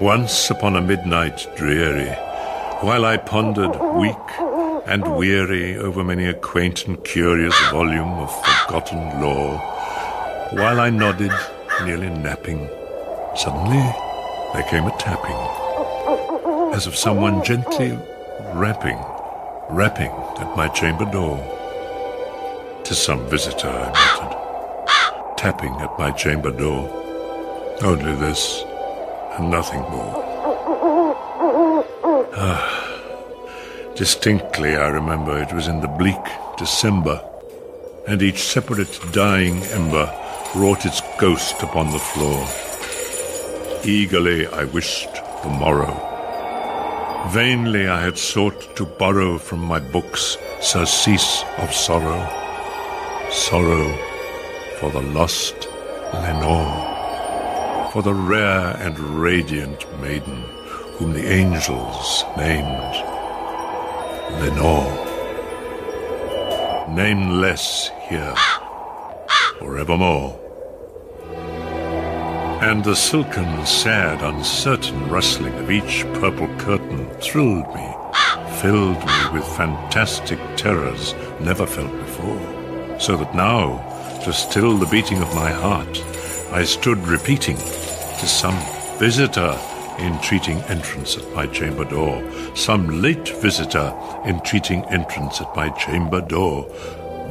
Once upon a midnight dreary, while I pondered weak and weary over many a quaint and curious volume of forgotten lore, while I nodded, nearly napping, suddenly there came a tapping, as of someone gently rapping, rapping at my chamber door. "'Tis some visitor,' I muttered, tapping at my chamber door. Only this, and nothing more. Ah, distinctly I remember it was in the bleak December, and each separate dying ember wrought its ghost upon the floor. Eagerly I wished the morrow. Vainly I had sought to borrow from my books surcease of sorrow, sorrow for the lost Lenore, for the rare and radiant maiden whom the angels named Lenore. Nameless here forevermore. And the silken, sad, uncertain rustling of each purple curtain thrilled me, filled me with fantastic terrors never felt before, so that now, to still the beating of my heart, I stood repeating to some visitor entreating entrance at my chamber door, some late visitor entreating entrance at my chamber door.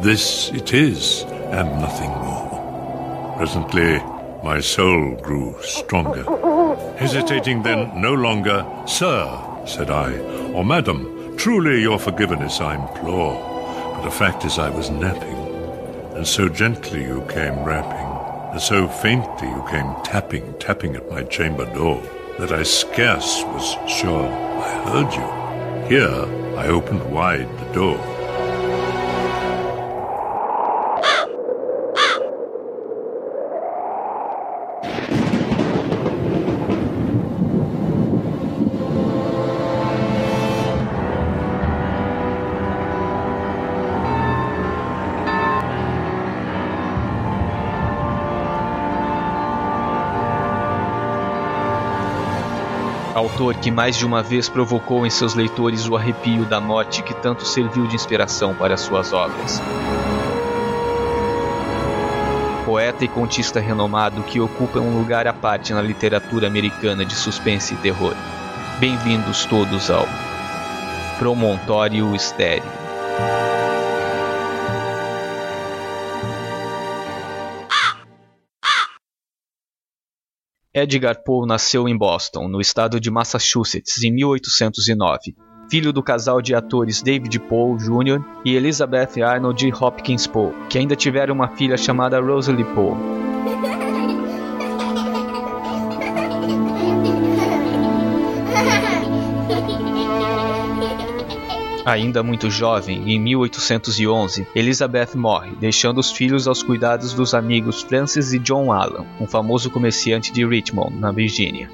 This it is, and nothing more. Presently, my soul grew stronger. Hesitating then no longer, Sir, said I, or Madam, truly your forgiveness I implore. But the fact is I was napping, and so gently you came rapping, and so faintly you came tapping, tapping at my chamber door, that I scarce was sure I heard you. Here I opened wide the door. Autor que mais de uma vez provocou em seus leitores o arrepio da morte que tanto serviu de inspiração para suas obras. Poeta e contista renomado que ocupa um lugar à parte na literatura americana de suspense e terror. Bem-vindos todos ao Promontório Estéreo. Edgar Poe nasceu em Boston, no estado de Massachusetts, em 1809. Filho do casal de atores David Poe Jr. e Elizabeth Arnold Hopkins Poe, que ainda tiveram uma filha chamada Rosalie Poe. Ainda muito jovem, em 1811, Elizabeth morre, deixando os filhos aos cuidados dos amigos Francis e John Allan, um famoso comerciante de Richmond, na Virgínia.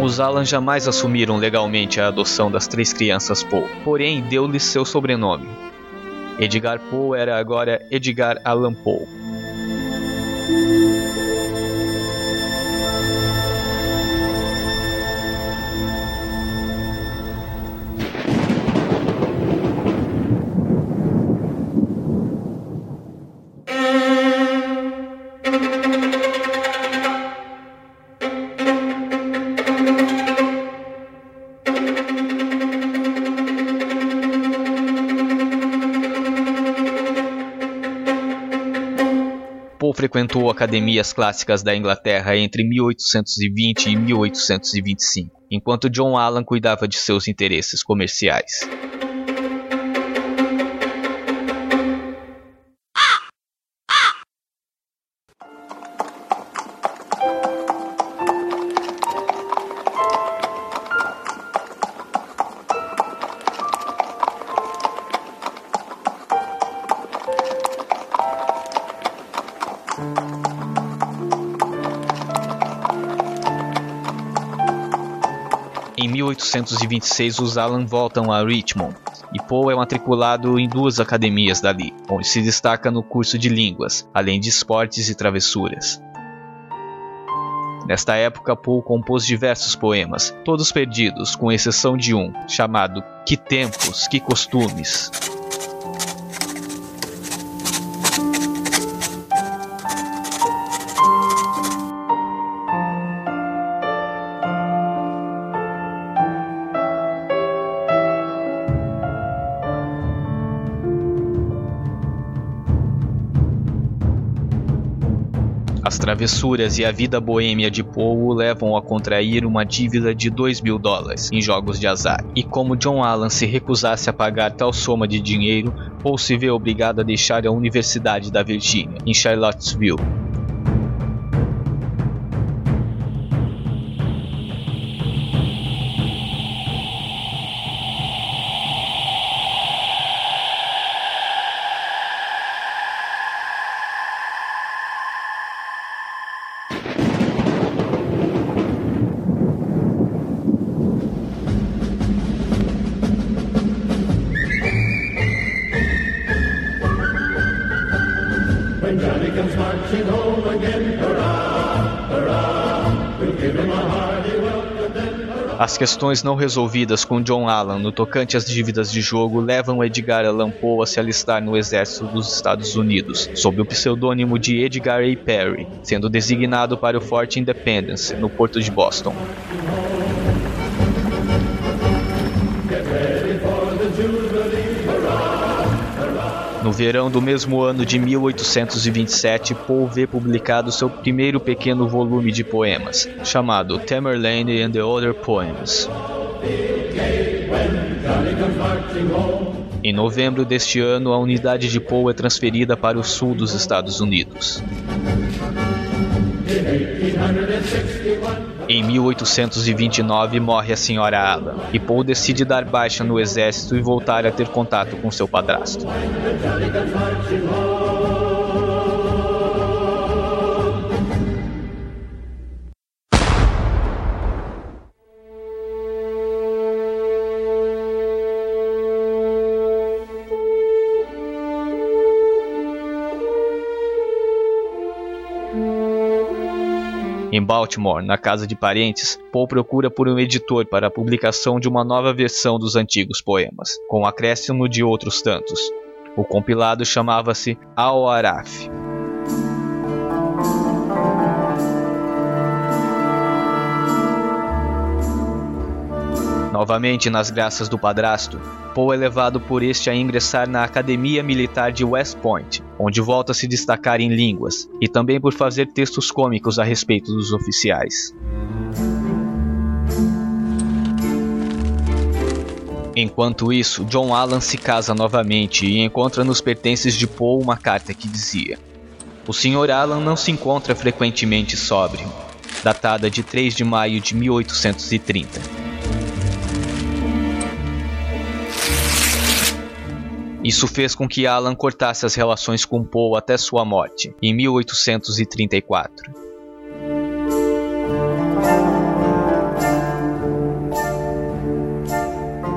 Os Allan jamais assumiram legalmente a adoção das três crianças Poe, porém deu-lhes seu sobrenome. Edgar Poe era agora Edgar Allan Poe. Frequentou academias clássicas da Inglaterra entre 1820 e 1825, enquanto John Allan cuidava de seus interesses comerciais. Em 1826, os Alan voltam a Richmond e Poe é matriculado em duas academias dali, onde se destaca no curso de línguas, além de esportes e travessuras. Nesta época, Poe compôs diversos poemas, todos perdidos, com exceção de um, chamado Que Tempos, Que Costumes. Travessuras e a vida boêmia de Poe o levam a contrair uma dívida de 2 mil dólares em jogos de azar. E como John Allan se recusasse a pagar tal soma de dinheiro, Poe se vê obrigado a deixar a Universidade da Virgínia, em Charlottesville, As questões não resolvidas com John Allan no tocante às dívidas de jogo levam Edgar Allan Poe a se alistar no exército dos Estados Unidos, sob o pseudônimo de Edgar A. Perry, sendo designado para o Forte Independence, no porto de Boston. Verão do mesmo ano de 1827, Poe vê publicado seu primeiro pequeno volume de poemas, chamado Tamerlane and the Other Poems. Em novembro deste ano, a unidade de Poe é transferida para o sul dos Estados Unidos. Em 1829 morre a senhora Allan, e Poe decide dar baixa no exército e voltar a ter contato com seu padrasto. Em Baltimore, na casa de parentes, Poe procura por um editor para a publicação de uma nova versão dos antigos poemas, com acréscimo de outros tantos. O compilado chamava-se Al-Araf. Novamente nas graças do padrasto, Poe é levado por este a ingressar na Academia Militar de West Point, onde volta a se destacar em línguas, e também por fazer textos cômicos a respeito dos oficiais. Enquanto isso, John Allan se casa novamente e encontra nos pertences de Poe uma carta que dizia: O Sr. Allan não se encontra frequentemente sóbrio, datada de 3 de maio de 1830. Isso fez com que Alan cortasse as relações com Poe até sua morte, em 1834.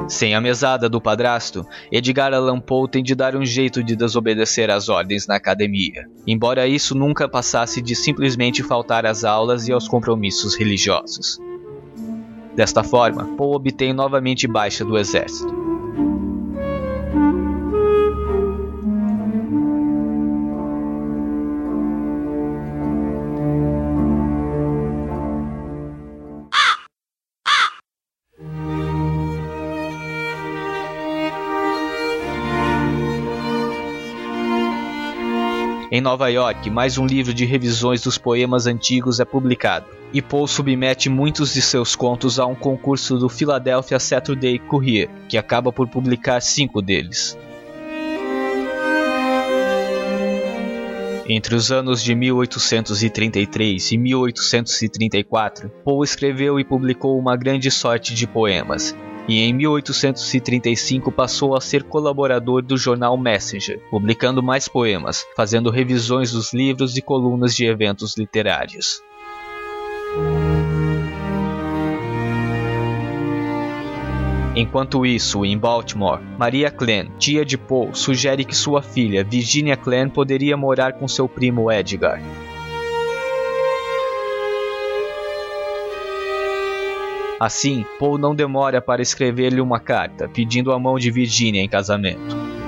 Sem a mesada do padrasto, Edgar Allan Poe tem de dar um jeito de desobedecer às ordens na academia, embora isso nunca passasse de simplesmente faltar às aulas e aos compromissos religiosos. Desta forma, Poe obtém novamente baixa do exército. Em Nova York, mais um livro de revisões dos poemas antigos é publicado, e Poe submete muitos de seus contos a um concurso do Philadelphia Saturday Courier, que acaba por publicar cinco deles. Entre os anos de 1833 e 1834, Poe escreveu e publicou uma grande sorte de poemas, e em 1835 passou a ser colaborador do jornal Messenger, publicando mais poemas, fazendo revisões dos livros e colunas de eventos literários. Enquanto isso, em Baltimore, Maria Clan, tia de Poe, sugere que sua filha, Virginia Clan, poderia morar com seu primo Edgar. Assim, Paul não demora para escrever-lhe uma carta pedindo a mão de Virginia em casamento.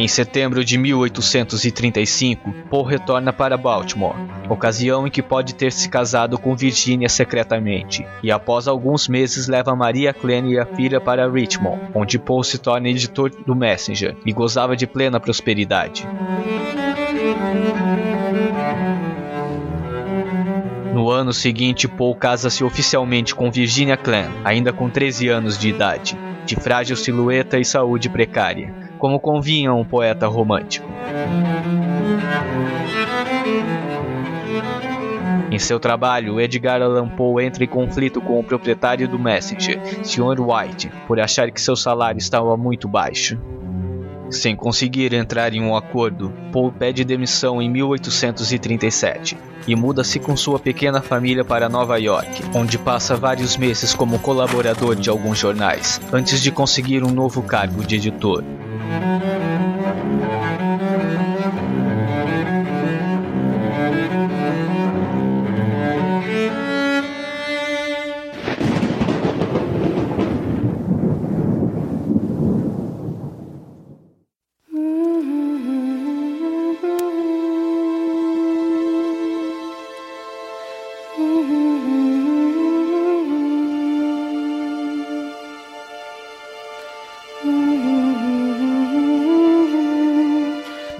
Em setembro de 1835, Paul retorna para Baltimore, ocasião em que pode ter se casado com Virginia secretamente, e após alguns meses leva Maria Clene e a filha para Richmond, onde Paul se torna editor do Messenger e gozava de plena prosperidade. No ano seguinte, Paul casa-se oficialmente com Virginia Clan, ainda com 13 anos de idade, de frágil silhueta e saúde precária como convinha um poeta romântico. Em seu trabalho, Edgar Allan Poe entra em conflito com o proprietário do Messenger, Sr. White, por achar que seu salário estava muito baixo. Sem conseguir entrar em um acordo, Poe pede demissão em 1837 e muda-se com sua pequena família para Nova York, onde passa vários meses como colaborador de alguns jornais, antes de conseguir um novo cargo de editor. Música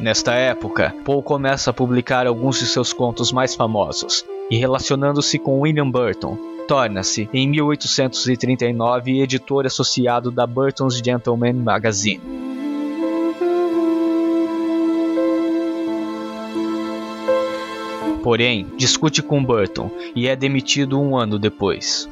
Nesta época, Poe começa a publicar alguns de seus contos mais famosos, e relacionando-se com William Burton, torna-se, em 1839, editor associado da Burton's Gentleman Magazine. Porém, discute com Burton e é demitido um ano depois.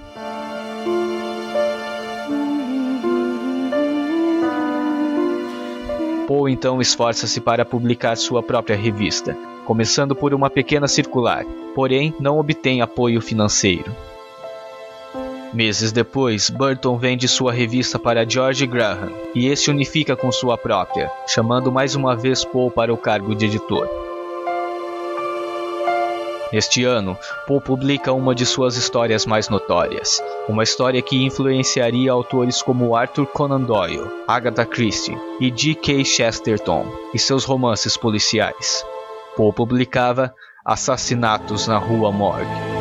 Poe então esforça-se para publicar sua própria revista, começando por uma pequena circular, porém não obtém apoio financeiro. Meses depois, Burton vende sua revista para George Graham e este unifica com sua própria, chamando mais uma vez Poe para o cargo de editor. Neste ano, Poe publica uma de suas histórias mais notórias, uma história que influenciaria autores como Arthur Conan Doyle, Agatha Christie e G.K. Chesterton e seus romances policiais. Poe publicava Assassinatos na Rua Morgue.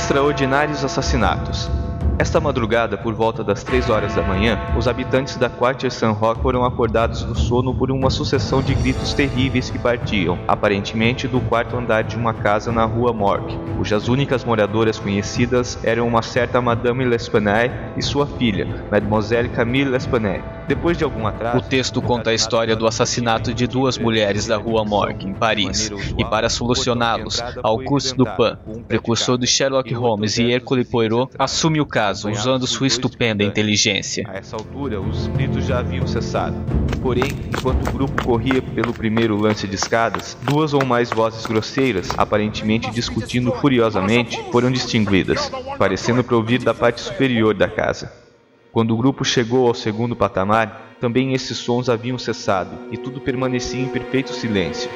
Extraordinários assassinatos. Esta madrugada, por volta das 3 horas da manhã, os habitantes da Quartier San Roque foram acordados do sono por uma sucessão de gritos terríveis que partiam, aparentemente, do quarto andar de uma casa na rua Morgue, cujas únicas moradoras conhecidas eram uma certa Madame L'Espanaye e sua filha, Mademoiselle Camille L'Espanaye. Depois de algum atraso, o texto conta a história do assassinato de duas mulheres da rua Morgue, em Paris, e para solucioná-los, Auguste Dupin, precursor de Sherlock Holmes e Hercule Poirot, assume o caso usando sua estupenda inteligência. A essa altura, os gritos já haviam cessado. Porém, enquanto o grupo corria pelo primeiro lance de escadas, duas ou mais vozes grosseiras, aparentemente discutindo furiosamente, foram distinguidas, parecendo provir da parte superior da casa. Quando o grupo chegou ao segundo patamar, também esses sons haviam cessado e tudo permanecia em perfeito silêncio.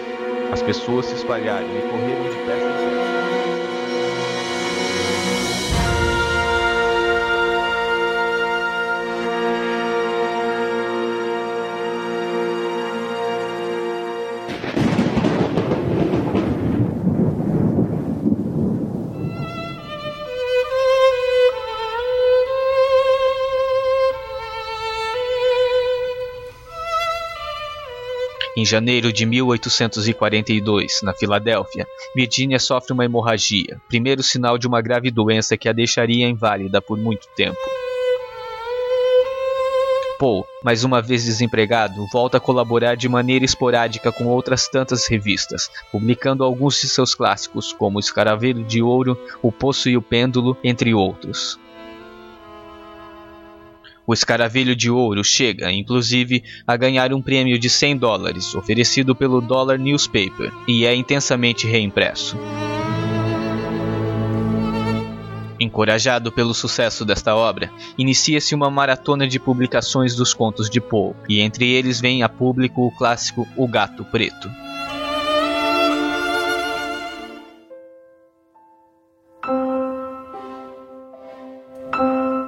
As pessoas se espalharam e correram depressa Em janeiro de 1842, na Filadélfia, Virginia sofre uma hemorragia, primeiro sinal de uma grave doença que a deixaria inválida por muito tempo. Paul, mais uma vez desempregado, volta a colaborar de maneira esporádica com outras tantas revistas, publicando alguns de seus clássicos, como Escaravelho de Ouro, O Poço e o Pêndulo, entre outros. O escaravelho de ouro chega, inclusive, a ganhar um prêmio de 100 dólares, oferecido pelo Dollar Newspaper, e é intensamente reimpresso. Encorajado pelo sucesso desta obra, inicia-se uma maratona de publicações dos contos de Poe, e entre eles vem a público o clássico O Gato Preto.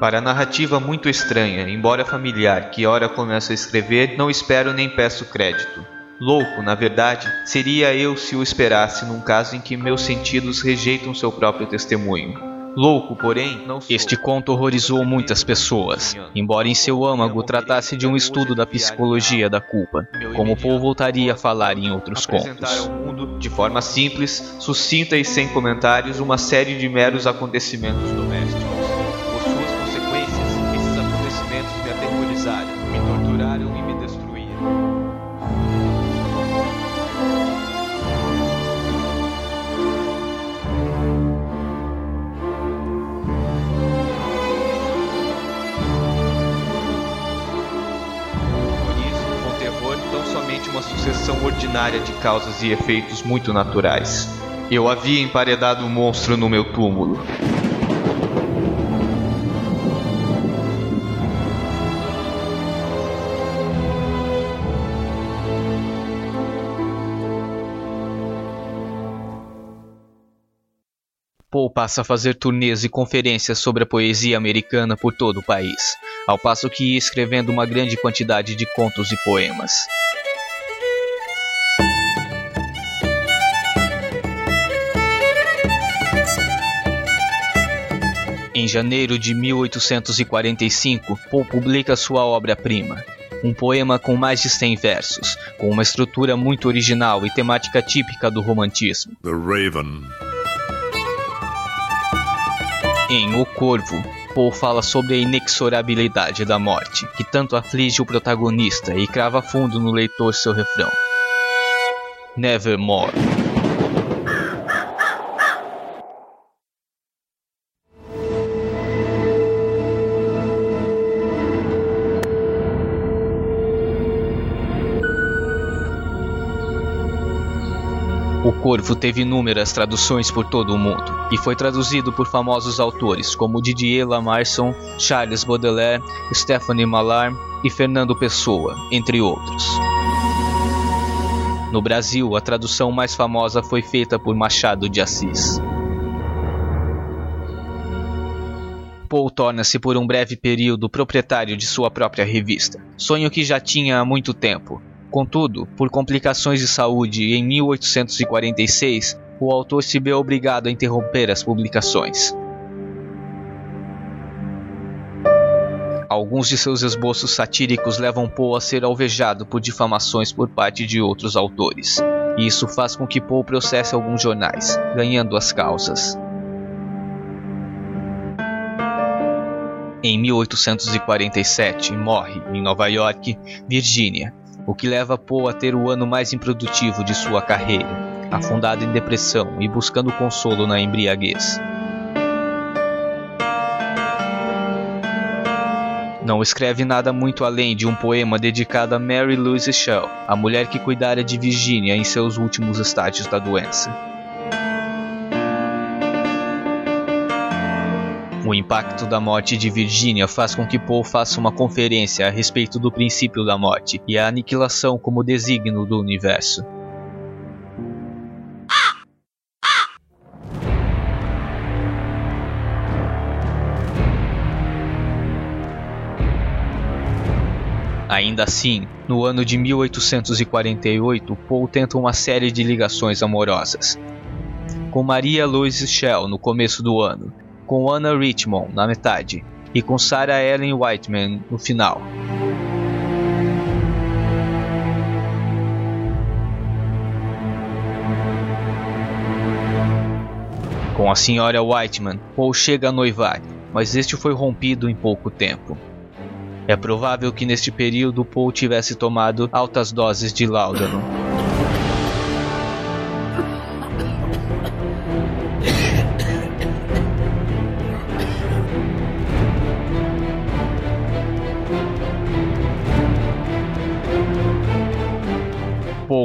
Para a narrativa muito estranha, embora familiar, que ora começo a escrever, não espero nem peço crédito. Louco, na verdade, seria eu se o esperasse num caso em que meus sentidos rejeitam seu próprio testemunho. Louco, porém, não sou. Este conto horrorizou muitas pessoas, embora em seu âmago tratasse de um estudo da psicologia da culpa, como Paul voltaria a falar em outros contos. de forma simples, sucinta e sem comentários, uma série de meros acontecimentos domésticos. Ordinária de causas e efeitos muito naturais. Eu havia emparedado um monstro no meu túmulo. Poe passa a fazer turnês e conferências sobre a poesia americana por todo o país, ao passo que ia escrevendo uma grande quantidade de contos e poemas. Em janeiro de 1845, Poe publica sua obra-prima, um poema com mais de 100 versos, com uma estrutura muito original e temática típica do romantismo. The Raven. Em O Corvo, Poe fala sobre a inexorabilidade da morte, que tanto aflige o protagonista e crava fundo no leitor seu refrão. Nevermore. Corvo teve inúmeras traduções por todo o mundo e foi traduzido por famosos autores como Didier Lamarson, Charles Baudelaire, Stephanie Mallarmé e Fernando Pessoa, entre outros. No Brasil, a tradução mais famosa foi feita por Machado de Assis. Paul torna-se por um breve período proprietário de sua própria revista, sonho que já tinha há muito tempo, Contudo, por complicações de saúde em 1846, o autor se vê obrigado a interromper as publicações. Alguns de seus esboços satíricos levam Poe a ser alvejado por difamações por parte de outros autores, e isso faz com que Poe processe alguns jornais, ganhando as causas. Em 1847, morre, em Nova York, Virgínia, o que leva Poe a ter o ano mais improdutivo de sua carreira, afundado em depressão e buscando consolo na embriaguez. Não escreve nada muito além de um poema dedicado a Mary Louise Shell, a mulher que cuidara de Virginia em seus últimos estágios da doença. O impacto da morte de Virginia faz com que Poe faça uma conferência a respeito do princípio da morte e a aniquilação como desígnio do universo. Ainda assim, no ano de 1848, Poe tenta uma série de ligações amorosas. Com Maria Louise Shell no começo do ano, com Anna Richmond na metade e com Sarah Ellen Whiteman no final. Com a senhora Whiteman, Paul chega a noivar, mas este foi rompido em pouco tempo. É provável que neste período Paul tivesse tomado altas doses de Laudano.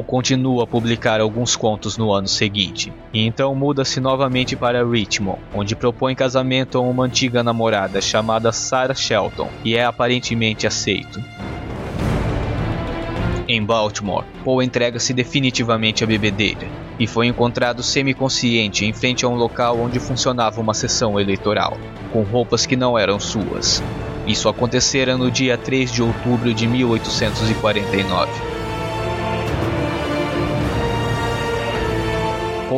Continua a publicar alguns contos no ano seguinte, e então muda-se novamente para Richmond, onde propõe casamento a uma antiga namorada chamada Sarah Shelton, e é aparentemente aceito. Em Baltimore, Paul entrega-se definitivamente à bebedeira e foi encontrado semiconsciente em frente a um local onde funcionava uma sessão eleitoral, com roupas que não eram suas. Isso acontecera no dia 3 de outubro de 1849.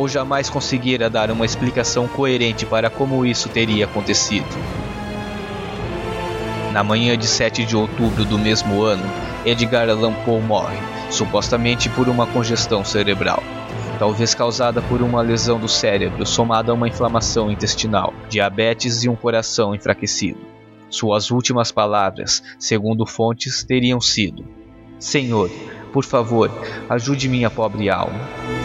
Paul jamais conseguira dar uma explicação coerente para como isso teria acontecido. Na manhã de 7 de outubro do mesmo ano, Edgar Allan Poe morre, supostamente por uma congestão cerebral, talvez causada por uma lesão do cérebro somada a uma inflamação intestinal, diabetes e um coração enfraquecido. Suas últimas palavras, segundo fontes, teriam sido: Senhor, por favor, ajude minha pobre alma.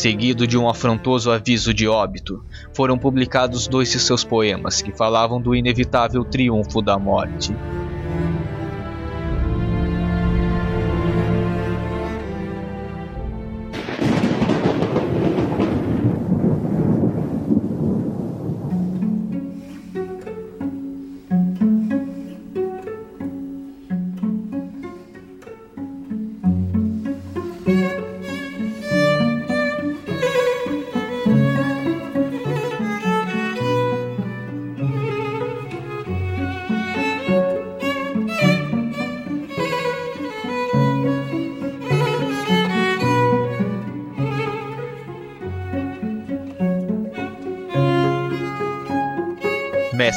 Seguido de um afrontoso aviso de óbito, foram publicados dois de seus poemas que falavam do inevitável triunfo da morte.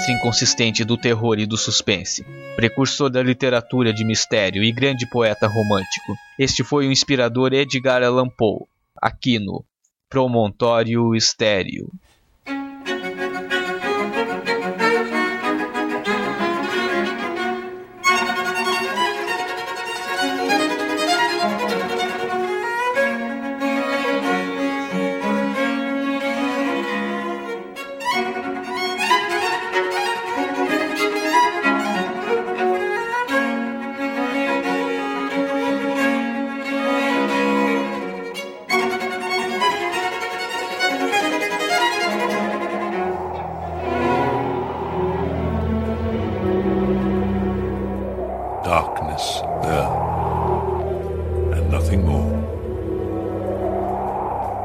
Mestre inconsistente do terror e do suspense, precursor da literatura de mistério e grande poeta romântico. Este foi o inspirador Edgar Allan Poe, aqui no Promontório Estéreo.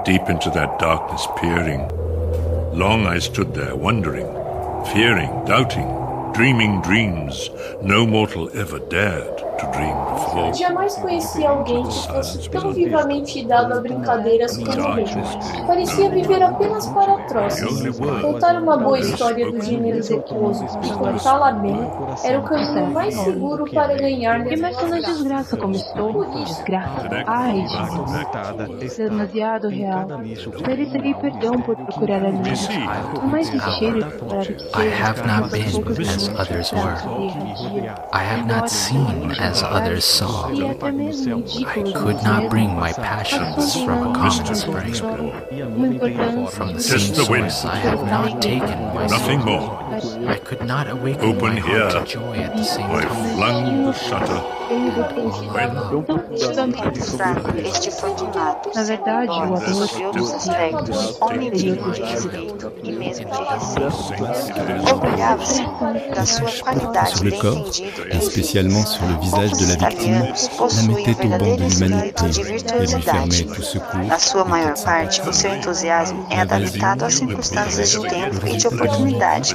Deep into that darkness peering, long I stood there wondering, fearing, doubting, dreaming dreams no mortal ever dared to dream before. Jamais conheci alguém que fosse tão vivamente dado a brincadeiras como ele. Parecia viver apenas para troços. Contar uma boa história do gênero depois e contá-la bem era o caminho mais seguro para ganhar mas toda desgraça como estou, desgraça. Ai, Jesus. Demasiado real. Merecerei perdão por procurar a. Por mais ligeiro e claro que I have not been as others were. I have not seen as others saw. Mesmo I could not bring my passions from a common spring. From the same the source I have not taken my Nothing soul. more. I could not awaken Open my heart here. to joy at the same I time. flung the shutter. Este foi. Na verdade, o amor Sob outros aspectos, digno de respeito e mesmo de respeito. Orgulhava-se da sua qualidade Sur le de corps, entendido et spécialement sur le visage de la victime, la mettait au banc de l'humanité et lui fermait tout secours. Na sua maior parte, o seu entusiasmo é adaptado às circunstâncias de tempo e de oportunidade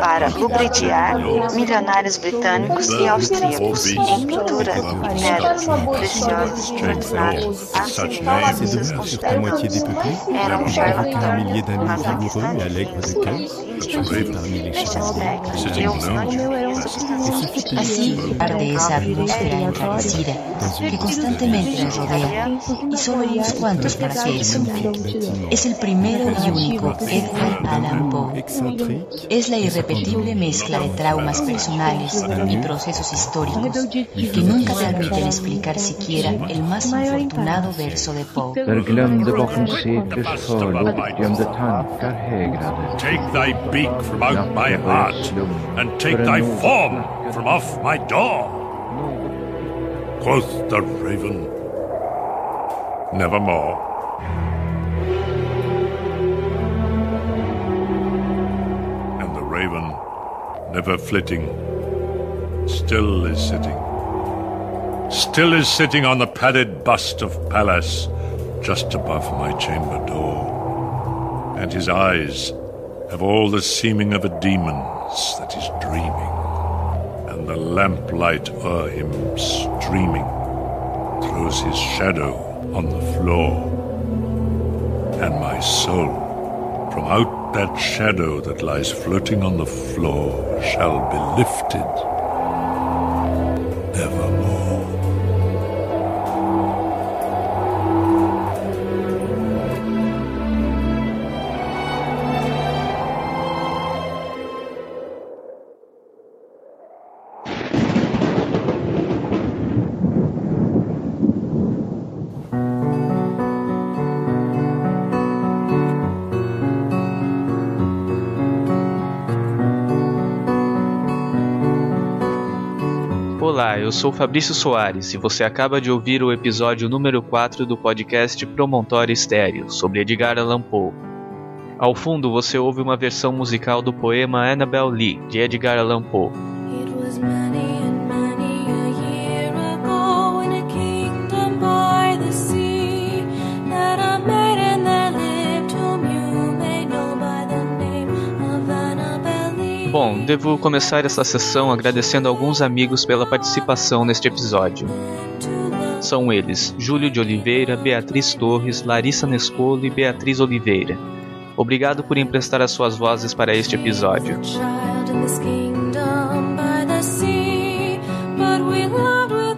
para lubridiar milionários britânicos e austríacos em pintura de pérolas preciosas ornadas assineiras consideradas era um charlatão, mas na questão de Neste aspecto, eu sou suficientemente Así arde esa atmósfera enrarecida que constantemente nos rodea y solo unos cuantos para su desnudo. Es el primero y único Edgar Allan Poe. Es la irrepetible mezcla de traumas personales y procesos históricos que nunca permiten explicar siquiera el más infortunado verso de Poe. Beak from out my heart, and take thy form from off my door. Quoth the raven, Nevermore. And the raven, never flitting, still is sitting. Still is sitting on the padded bust of Pallas, just above my chamber door. And his eyes have all the seeming of a demon's that is dreaming, and the lamplight o'er him streaming throws his shadow on the floor. And my soul, from out that shadow that lies floating on the floor, shall be lifted Olá, eu sou Fabrício Soares e você acaba de ouvir o episódio número 4 do podcast Promontório Estéreo, sobre Edgar Allan Poe. Ao fundo você ouve uma versão musical do poema Annabel Lee, de Edgar Allan Poe. Bom, devo começar essa sessão agradecendo alguns amigos pela participação neste episódio. São eles Júlio de Oliveira, Beatriz Torres, Larissa Nescolo e Beatriz Oliveira. Obrigado por emprestar as suas vozes para este episódio.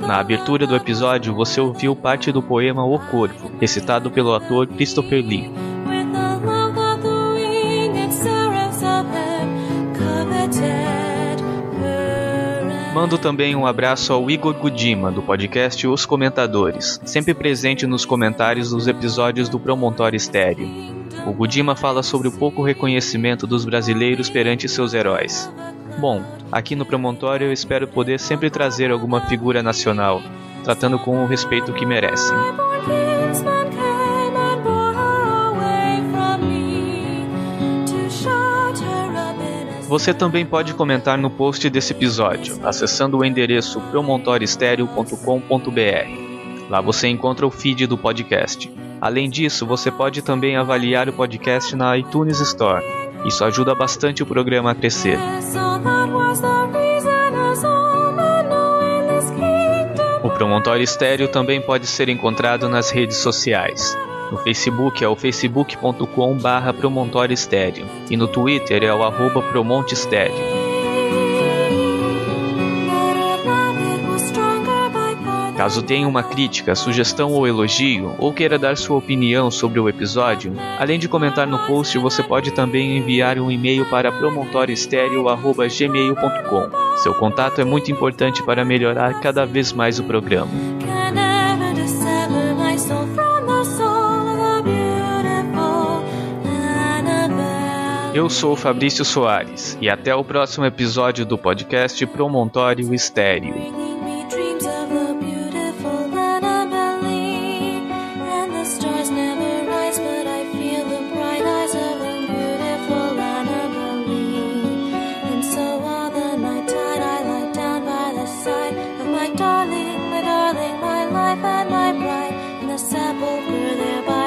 Na abertura do episódio, você ouviu parte do poema O Corvo, recitado pelo ator Christopher Lee. Mando também um abraço ao Igor Gudima, do podcast Os Comentadores, sempre presente nos comentários dos episódios do Promontório Estéreo. O Gudima fala sobre o pouco reconhecimento dos brasileiros perante seus heróis. Bom, aqui no Promontório eu espero poder sempre trazer alguma figura nacional, tratando com o respeito que merecem. Você também pode comentar no post desse episódio, acessando o endereço promontoriostereo.com.br. Lá você encontra o feed do podcast. Além disso, você pode também avaliar o podcast na iTunes Store. Isso ajuda bastante o programa a crescer. O Promontório Estéreo também pode ser encontrado nas redes sociais. No Facebook é o facebook.com barra Promontório e no Twitter é o arroba Promonte Estéreo. That our love it was stronger by far than Caso tenha uma crítica, sugestão ou elogio, ou queira dar sua opinião sobre o episódio, além de comentar no post, você pode também enviar um e-mail para promontorioestereo.gmail.com. Seu contato é muito importante para melhorar cada vez mais o programa. Eu sou Fabrício Soares e até o próximo episódio do podcast Promontório Estéreo. darling, my darling, my life and my and the thereby.